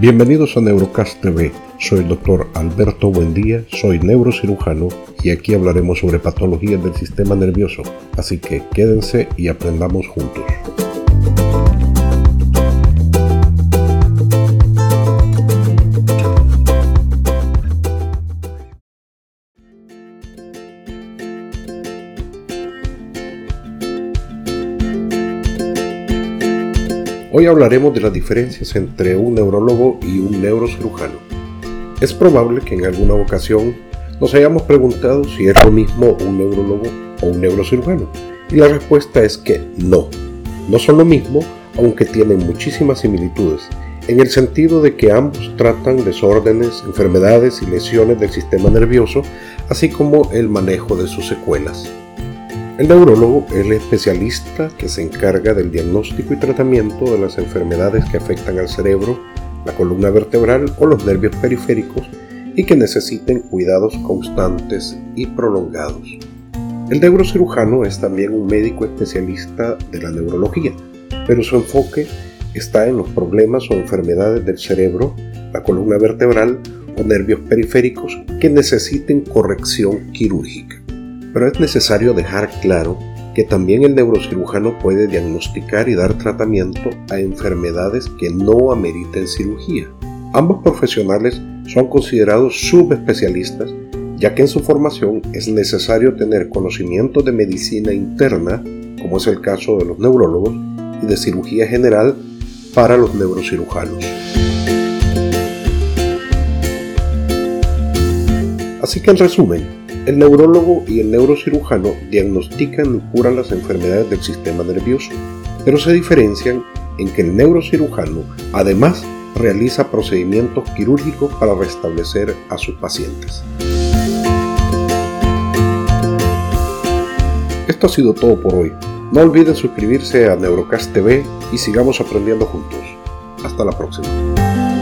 Bienvenidos a Neurocast TV. Soy el doctor Alberto Buendía, soy neurocirujano y aquí hablaremos sobre patologías del sistema nervioso. Así que quédense y aprendamos juntos. Hoy hablaremos de las diferencias entre un neurólogo y un neurocirujano. Es probable que en alguna ocasión nos hayamos preguntado si es lo mismo un neurólogo o un neurocirujano. Y la respuesta es que no. No son lo mismo, aunque tienen muchísimas similitudes, en el sentido de que ambos tratan desórdenes, enfermedades y lesiones del sistema nervioso, así como el manejo de sus secuelas. El neurólogo es el especialista que se encarga del diagnóstico y tratamiento de las enfermedades que afectan al cerebro, la columna vertebral o los nervios periféricos y que necesiten cuidados constantes y prolongados. El neurocirujano es también un médico especialista de la neurología, pero su enfoque está en los problemas o enfermedades del cerebro, la columna vertebral o nervios periféricos que necesiten corrección quirúrgica. Pero es necesario dejar claro que también el neurocirujano puede diagnosticar y dar tratamiento a enfermedades que no ameriten cirugía. Ambos profesionales son considerados subespecialistas ya que en su formación es necesario tener conocimiento de medicina interna, como es el caso de los neurólogos, y de cirugía general para los neurocirujanos. Así que en resumen, el neurólogo y el neurocirujano diagnostican y curan las enfermedades del sistema nervioso, pero se diferencian en que el neurocirujano además realiza procedimientos quirúrgicos para restablecer a sus pacientes. Esto ha sido todo por hoy. No olviden suscribirse a Neurocast TV y sigamos aprendiendo juntos. Hasta la próxima.